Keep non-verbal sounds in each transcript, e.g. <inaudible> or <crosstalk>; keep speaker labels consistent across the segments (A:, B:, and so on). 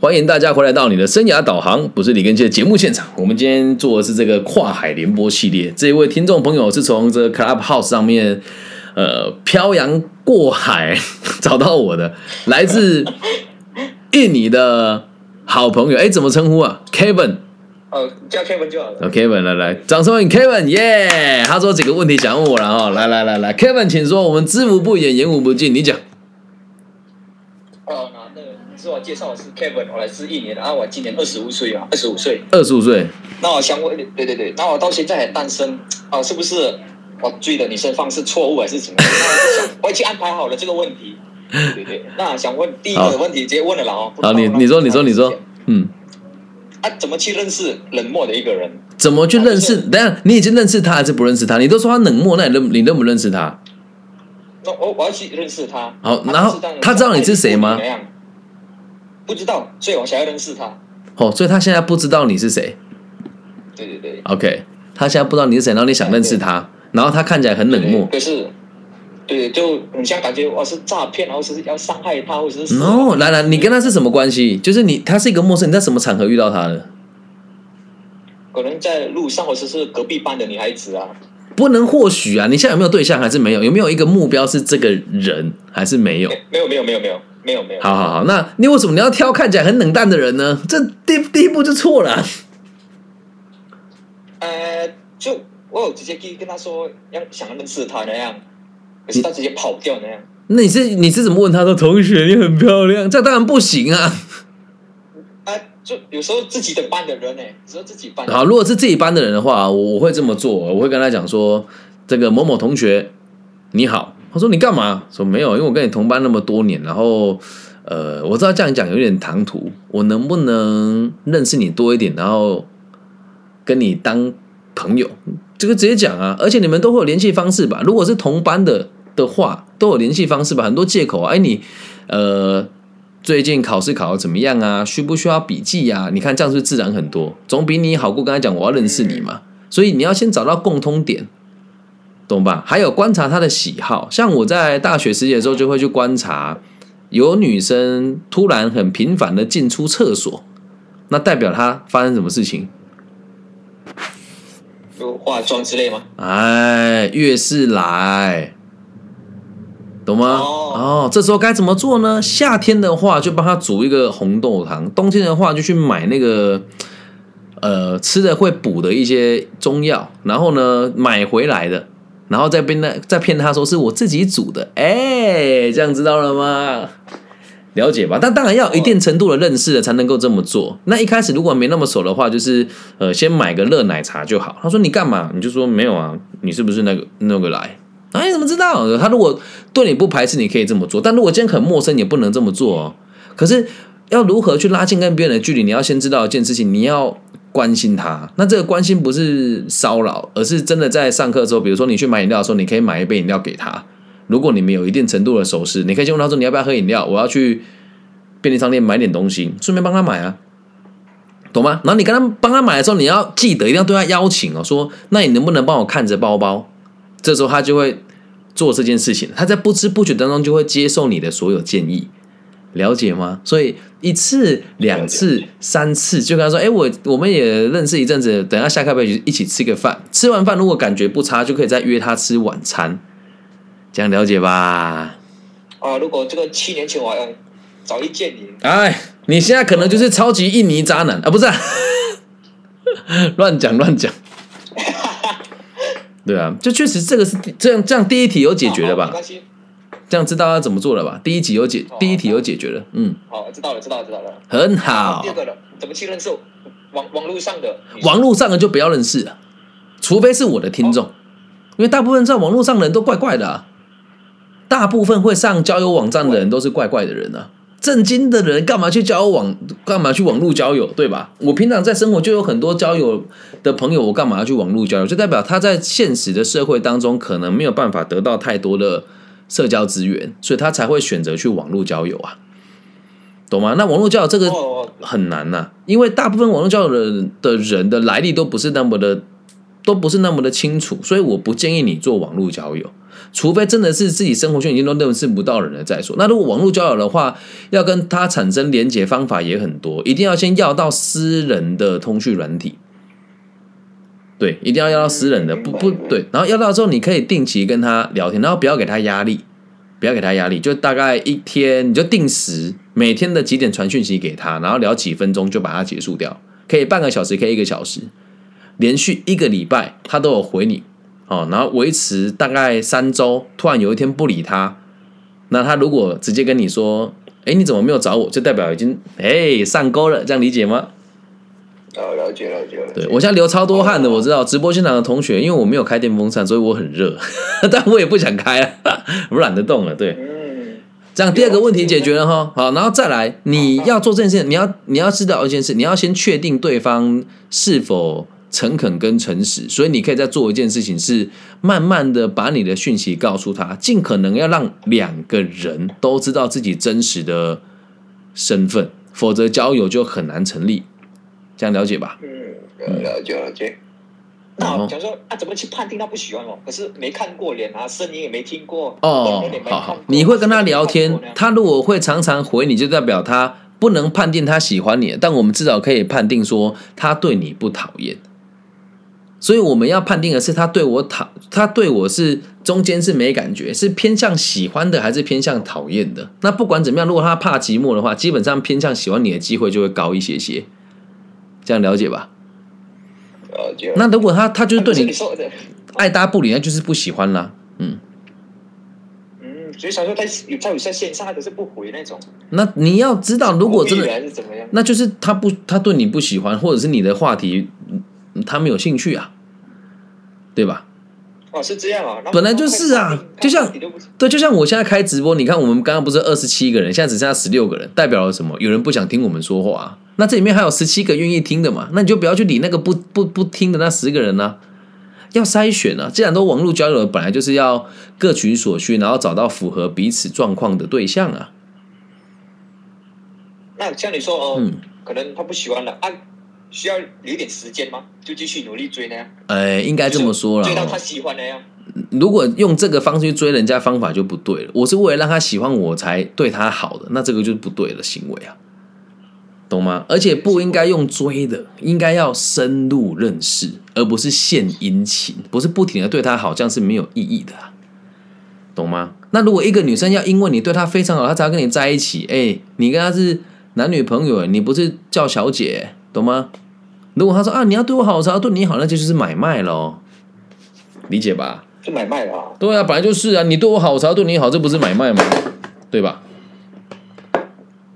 A: 欢迎大家回来到你的生涯导航，不是李根基的节目现场。我们今天做的是这个跨海联播系列。这一位听众朋友是从这个 Clubhouse 上面，呃，漂洋过海 <laughs> 找到我的，来自印尼的好朋友。哎，怎么称呼啊？Kevin。
B: 哦，叫 Kevin 就好了。
A: Kevin，来来，掌声欢迎 Kevin，耶！他说几个问题想问我了哈，来来来来，Kevin，请说。我们知无不言，言无不尽，你讲。
B: 自我介绍是 Kevin，我来自印尼然后，我今年二十五岁啊，二十五岁。
A: 二十五岁。
B: 那我想问，对对对，那我到现在还单身啊，是不是我追的女生方式错误还是怎么 <laughs> 我已经安排好了这个问题。对对，那想问第一个问题，直接问了啦哦。
A: 好，你你说你说你说，嗯。
B: 啊，怎么去认识冷漠的一个人？
A: 怎么去认识？等下，你已经认识他还是不认识他？你都说他冷漠，那你认你认不认识他？
B: 那我我要去认识他。
A: 好，然后他知道你是谁吗？
B: 不知道，所以我想要认识他。
A: 哦，所以他现在不知道你是谁。
B: 对对对。
A: OK，他现在不知道你是谁，然后你想认识他，然后他看起来很冷漠。
B: 可是。对，就很像感觉我是诈骗，然后是要伤害他，或者是。
A: 哦，来来，你跟他是什么关系？就是你，他是一个陌生人，在什么场合遇到他的？
B: 可能在路上，或者是隔壁班的女孩子啊。
A: 不能或许啊？你现在有没有对象？还是没有？有没有一个目标是这个人？还是没有？
B: 没有，没有，没有，没有，没有，没有。
A: 好好好，那你为什么你要挑看起来很冷淡的人呢？这第第一步就错了。
B: 呃，就我有直接跟跟他说，要想认识他那样。可是他直接跑掉那样。那
A: 你是你是怎么问他的同学？你很漂亮，这当然不行啊！
B: 啊，就有时候自己的班的人呢，有时候自己班。
A: 好，如果是自己班的人的话，我我会这么做，我会跟他讲说：“这个某某同学你好。”我说：“你干嘛？”说：“没有，因为我跟你同班那么多年，然后呃，我知道这样讲有点唐突，我能不能认识你多一点，然后跟你当朋友？这个直接讲啊！而且你们都会有联系方式吧？如果是同班的。”的话都有联系方式吧，很多借口。哎，你呃，最近考试考的怎么样啊？需不需要笔记呀？你看这样是自然很多，总比你好过跟他讲我要认识你嘛。所以你要先找到共通点，懂吧？还有观察他的喜好，像我在大学时期的时候就会去观察，有女生突然很频繁的进出厕所，那代表她发生什么事情？
B: 有化妆之类吗？
A: 哎，月事来。懂吗？哦，这时候该怎么做呢？夏天的话就帮她煮一个红豆汤，冬天的话就去买那个呃吃的会补的一些中药，然后呢买回来的，然后再骗那再骗他说是我自己煮的，哎，这样知道了吗？了解吧？但当然要一定程度的认识了才能够这么做。那一开始如果没那么熟的话，就是呃先买个热奶茶就好。他说你干嘛？你就说没有啊，你是不是那个那个来？啊，你怎么知道？他如果对你不排斥，你可以这么做；但如果今天很陌生，也不能这么做哦。可是要如何去拉近跟别人的距离？你要先知道一件事情，你要关心他。那这个关心不是骚扰，而是真的在上课的时候，比如说你去买饮料的时候，你可以买一杯饮料给他。如果你们有一定程度的熟识，你可以先问他说：“你要不要喝饮料？我要去便利商店买点东西，顺便帮他买啊，懂吗？”然后你跟他帮他买的时候，你要记得一定要对他邀请哦，说：“那你能不能帮我看着包包？”这时候他就会做这件事情，他在不知不觉当中就会接受你的所有建议，了解吗？所以一次、两次、三次，就跟他说：“哎，我我们也认识一阵子，等下下课可以一起吃个饭。吃完饭如果感觉不差，就可以再约他吃晚餐，这样了解吧？”
B: 啊，如果这个七年前我要早一见你，
A: 哎，你现在可能就是超级印尼渣男啊！不是，<laughs> 乱讲乱讲。<laughs> 对啊，就确实这个是这样，这样第一题有解决了吧？这样知道要怎么做了吧？第一集有解，第一题有解决了。嗯，
B: 好，知道了，知道了，知道了。
A: 很好。
B: 第二个了，怎么去认识网网络上的？
A: 网络上的就不要认识了，除非是我的听众，因为大部分在网络上的人都怪怪的，大部分会上交友网站的人都是怪怪的人啊。正经的人干嘛去交友网？干嘛去网络交友？对吧？我平常在生活就有很多交友的朋友，我干嘛要去网络交友？就代表他在现实的社会当中可能没有办法得到太多的社交资源，所以他才会选择去网络交友啊，懂吗？那网络交友这个很难呐，因为大部分网络交友的的人的来历都不是那么的都不是那么的清楚，所以我不建议你做网络交友，除非真的是自己生活圈已经都认识不到人了再说。那如果网络交友的话，要跟他产生连接方法也很多，一定要先要到私人的通讯软体。对，一定要要到私人的，不不对，然后要到之后，你可以定期跟他聊天，然后不要给他压力，不要给他压力，就大概一天你就定时，每天的几点传讯息给他，然后聊几分钟就把它结束掉，可以半个小时，可以一个小时，连续一个礼拜他都有回你哦，然后维持大概三周，突然有一天不理他，那他如果直接跟你说，哎，你怎么没有找我？就代表已经哎上钩了，这样理解吗？
B: 哦，了解了解了。
A: 对我现在流超多汗的，我知道直播现场的同学，因为我没有开电风扇，所以我很热，<laughs> 但我也不想开了，<laughs> 我懒得动了。对，
B: 嗯，
A: 这样第二个问题解决了哈，好，然后再来，你要做这件事，你要你要知道一件事，你要先确定对方是否诚恳跟诚实，所以你可以再做一件事情，是慢慢的把你的讯息告诉他，尽可能要让两个人都知道自己真实的身份，否则交友就很难成立。这样了解吧？
B: 嗯，了解了解。那假如说啊，怎么去判定他不喜欢我？可是没看过脸啊，声音也没听过。
A: 哦，好好，你会跟他聊天，他如果会常常回你，就代表他不能判定他喜欢你，但我们至少可以判定说他对你不讨厌。所以我们要判定的是他对我讨，他对我是中间是没感觉，是偏向喜欢的还是偏向讨厌的？那不管怎么样，如果他怕寂寞的话，基本上偏向喜欢你的机会就会高一些些。这样了解吧？
B: 了解。
A: 那如果他他就是对
B: 你
A: 爱搭不理，那就是不喜欢啦。
B: 嗯嗯，所以想说他有他有在线上，他可是不回那种。
A: 那你要知道，如果真的
B: 怎么样，
A: 那就是他不他对你不喜欢，或者是你的话题他没有兴趣啊，对吧？
B: 哦，是这样啊，
A: 本来就是啊，就像对，就像我现在开直播，你看我们刚刚不是二十七个人，现在只剩下十六个人，代表了什么？有人不想听我们说话。那这里面还有十七个愿意听的嘛？那你就不要去理那个不不不听的那十个人呢？要筛选啊！既然都网络交友，本来就是要各取所需，然后找到符合彼此状况的对象啊。
B: 那像你说哦，可能他不喜欢了啊，需要留点时间吗？就继续努力追那样？
A: 哎，应该这么说了，
B: 追到他喜欢的呀。
A: 如果用这个方式去追人家，方法就不对了。我是为了让他喜欢我才对他好的，那这个就是不对的行为啊。懂吗？而且不应该用追的，应该要深入认识，而不是献殷勤，不是不停的对她好，这样是没有意义的，懂吗？那如果一个女生要因为你对她非常好，她才要跟你在一起，哎，你跟她是男女朋友，你不是叫小姐，懂吗？如果她说啊，你要对我好，我才要对你好，那这就是买卖喽，理解吧？
B: 是买卖啊？
A: 对啊，本来就是啊，你对我好，我才要对你好，这不是买卖吗？对吧？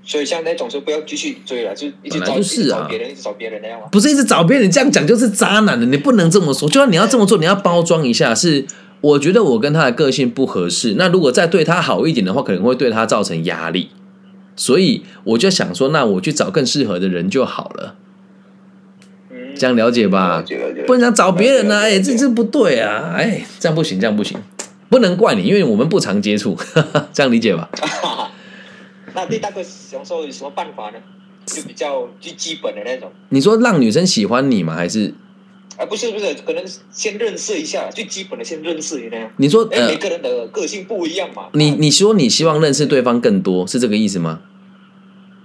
B: 所以像那种就不要继续追了，就一直找别人，一直找别人那样吗？
A: 不是一直找别人，这样讲就是渣男的，你不能这么说。就算你要这么做，你要包装一下，是我觉得我跟他的个性不合适。那如果再对他好一点的话，可能会对他造成压力。所以我就想说，那我去找更适合的人就好了。这样了解吧？不能讲找别人呢，哎，这这不对啊，哎，这样不行，这样不行，不能怪你，因为我们不常接触，<laughs> 这样理解吧？<laughs> <laughs>
B: 那对大哥享受有什么办法呢？就比较最基本的那种。
A: 你说让女生喜欢你吗？还是？
B: 啊，不是不是，可能先认识一下，最基本的先认识一下。
A: 你说，
B: 哎，每个人的个性不一样嘛。
A: 你你说你希望认识对方更多，是这个意思吗？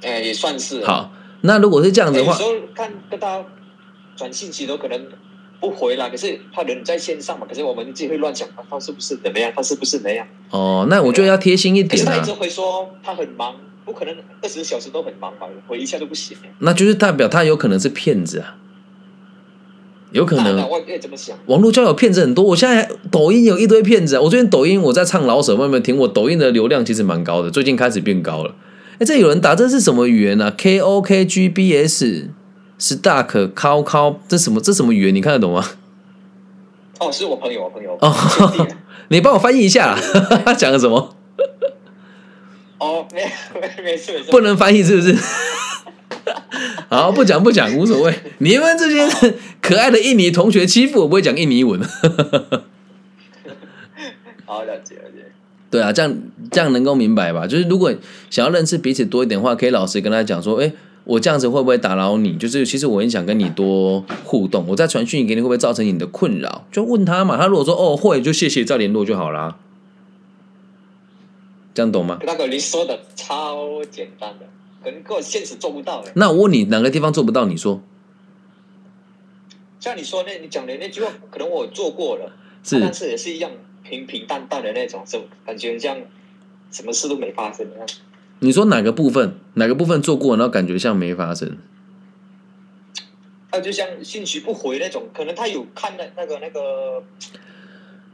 B: 哎，也算是。
A: 好，那如果是这样子的话，
B: 有时候看跟他转信息都可能。不回来，可是他人在线上嘛，可是我们自己会乱想，他是不是怎么样？他是不是那样？
A: 哦，那我就要贴心一点
B: 啊。他一直会说他很忙，不可能二十小时都很忙吧？回一下都不行。
A: 那就是代表他有可能是骗子啊，有可能。
B: 我也这么想。
A: 网络交友骗子很多，我现在抖音有一堆骗子啊。我最近抖音我在唱老舍，有没有听？我抖音的流量其实蛮高的，最近开始变高了。哎，这有人打这是什么语言呢？K O K G B S。Stark 考考这什么这什么语言你看得懂吗？
B: 哦，是我朋友，我朋友哦，<laughs>
A: 你帮我翻译一下，<laughs> 他讲的什么？
B: 哦，没 <laughs> 没没事，
A: 不能翻译是不是？好，不讲不讲，无所谓。你们这些可爱的印尼同学欺负我，不会讲印尼文。
B: 好，了解了解。
A: 对啊，这样这样能够明白吧？就是如果想要认识彼此多一点的话，可以老实跟他讲说，哎。我这样子会不会打扰你？就是其实我很想跟你多互动，我在传讯给你会不会造成你的困扰？就问他嘛，他如果说哦会，就谢谢再联络就好啦。这样懂吗？
B: 那个你说的超简单的，可能跟我现实做不到的。
A: 那我问你哪个地方做不到？你说。
B: 像你说那，你讲的那句话，可能我做过了，
A: 是，
B: 但是也是一样平平淡淡的那种，就感觉像什么事都没发生一样。
A: 你说哪个部分？哪个部分做过，然后感觉像没发生？
B: 他，就像信息不回那种，可能他有看那那个那个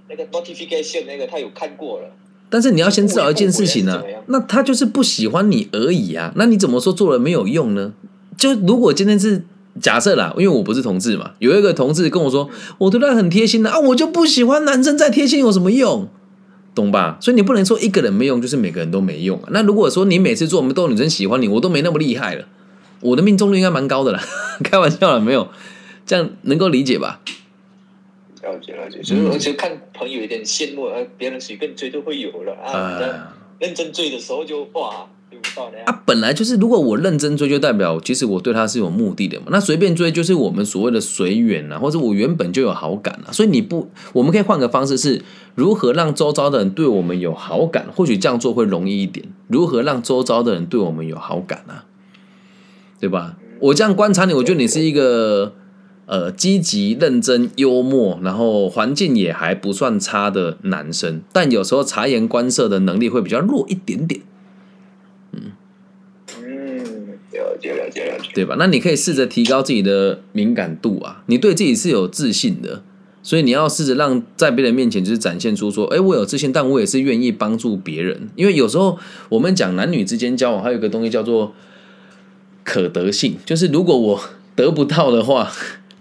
B: 那个 notification 那个，他有看过了。
A: 但是你要先知道一件事情呢，那他就是不喜欢你而已啊。那你怎么说做了没有用呢？就如果今天是。假设啦，因为我不是同志嘛，有一个同志跟我说，我对他很贴心的啊，我就不喜欢男生再贴心有什么用，懂吧？所以你不能说一个人没用，就是每个人都没用啊。那如果说你每次做，我们都有女生喜欢你，我都没那么厉害了，我的命中率应该蛮高的啦。<laughs> 开玩笑了，没有，这样能够理解吧？
B: 了解了解，所以而且看朋友有点羡慕，呃，别人随便追都会有了啊，认真追的时候就哇。啊，
A: 本来就是，如果我认真追，就代表其实我对他是有目的的嘛。那随便追就是我们所谓的随缘啊，或者我原本就有好感啊。所以你不，我们可以换个方式，是如何让周遭的人对我们有好感？或许这样做会容易一点。如何让周遭的人对我们有好感啊？对吧？我这样观察你，我觉得你是一个呃积极、认真、幽默，然后环境也还不算差的男生，但有时候察言观色的能力会比较弱一点点。
B: 了解了解了解，
A: 对吧？那你可以试着提高自己的敏感度啊！你对自己是有自信的，所以你要试着让在别人面前就是展现出说，哎，我有自信，但我也是愿意帮助别人。因为有时候我们讲男女之间交往，还有一个东西叫做可得性，就是如果我得不到的话，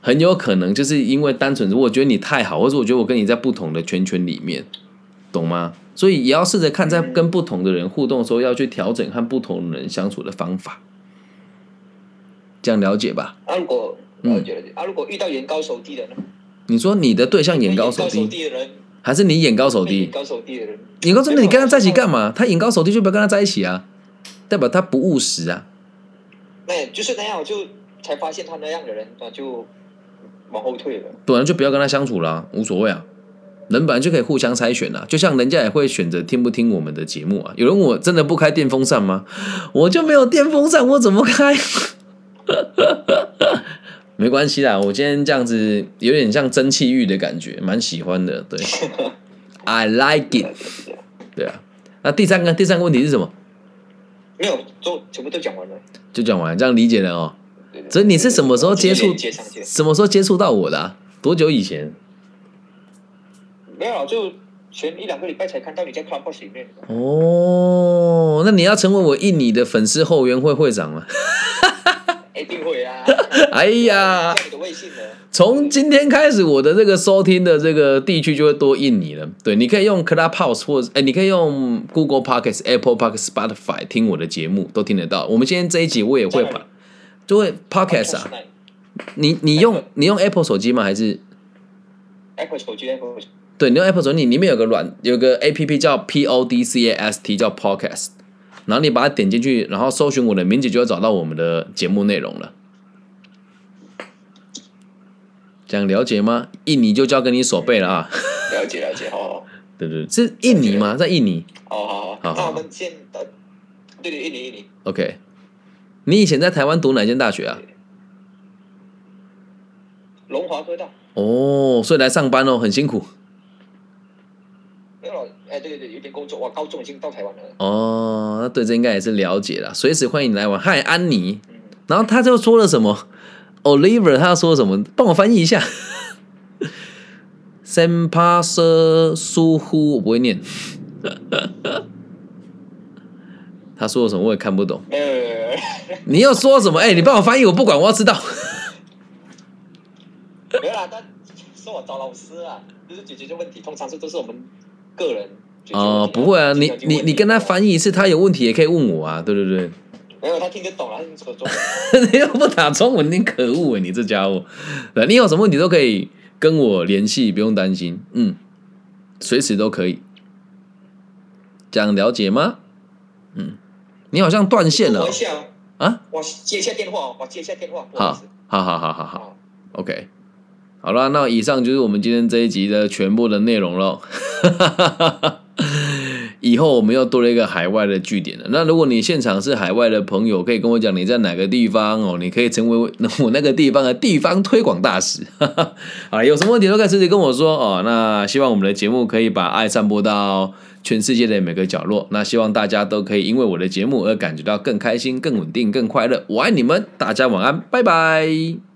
A: 很有可能就是因为单纯，如果觉得你太好，或者我觉得我跟你在不同的圈圈里面，懂吗？所以也要试着看，在跟不同的人互动的时候，要去调整和不同的人相处的方法。这样了解吧。
B: 啊，如果了解了解啊，如果遇到眼高手低的呢？
A: 你说你的对象眼高手低的人，还是你眼高手低？
B: 眼高手低的人，
A: 眼高手低，你跟他在一起干嘛？他眼高手低就不要跟他在一起啊，代表他不务实啊。
B: 那就是那样，我就才发现他那样的人，那就往后退了。
A: 对啊，就不要跟他相处了，无所谓啊。人本来就可以互相筛选啊，就像人家也会选择听不听我们的节目啊。有人我真的不开电风扇吗？我就没有电风扇，我怎么开？<laughs> 没关系啦，我今天这样子有点像蒸汽浴的感觉，蛮喜欢的。对，<laughs> I like it。对啊，那第三个第三个问题是什么？
B: 没有，都全部都讲完了。
A: 就讲完，这样理解了哦。所以你是什么时候接触？什么时候接触到我的？多久以前？
B: 没有，就前一两个礼拜才看到你在 Clubhouse 里面。
A: 哦，那你要成为我印尼的粉丝后援会会长吗？哎呀，
B: 你的微信呢？
A: 从今天开始，我的这个收听的这个地区就会多印尼了。对，你可以用 Clubhouse 或者哎，你可以用 Google Podcast、Apple Podcast、Spotify 听我的节目，都听得到。我们今天这一集我也会把，就会 Podcast 啊。你你用你用 Apple 手机吗？还是
B: Apple 手机？Apple
A: 对，你用 Apple 手机，里面有个软有个 A P P 叫 P O D C A S T，叫 Podcast。然后你把它点进去，然后搜寻我的名字，就会找到我们的节目内容了。这样了解吗？印尼就交给你手背了啊！
B: 了解了解，好好。<laughs>
A: 对对，是印尼吗？在印尼。
B: 好好好。那我们先对对，印尼印尼。
A: OK。你以前在台湾读哪间大学啊？
B: 龙华科大。
A: 哦，所以来上班哦，很辛苦。
B: 哎，对对对，有点工作我！高中已经到台湾了。哦，
A: 那对这应该也是了解了，随时欢迎来玩。嗨，安妮。然后他就说了什么？Oliver，他说什么？帮我翻译一下。<laughs> Sempasa Suhu，我不会念。<laughs> 他说了什么？我也看不懂。你要说什么？哎，你帮我翻译，我不管，我要知道。<laughs>
B: 没有啦，他说我找老师啊，就是解决这问题，通常是都是我们。个人
A: 哦，不会啊，你你你跟他翻译一次，他有问题也可以问我啊，对对对。
B: 没有，他听得懂了，他听说中文。<laughs>
A: 你又不打中文，你可恶啊！你这家伙，你有什么问题都可以跟我联系，不用担心，嗯，随时都可以。这样了解吗？嗯，你好像断线了。啊？
B: 我接一下电话，我接一下电话。
A: 好，好好好好好，OK。好了，那以上就是我们今天这一集的全部的内容喽。<laughs> 以后我们又多了一个海外的据点了。那如果你现场是海外的朋友，可以跟我讲你在哪个地方哦，你可以成为 <laughs> 我那个地方的地方推广大使。<laughs> 啊，有什么问题都可以直接跟我说哦。那希望我们的节目可以把爱散播到全世界的每个角落。那希望大家都可以因为我的节目而感觉到更开心、更稳定、更快乐。我爱你们，大家晚安，拜拜。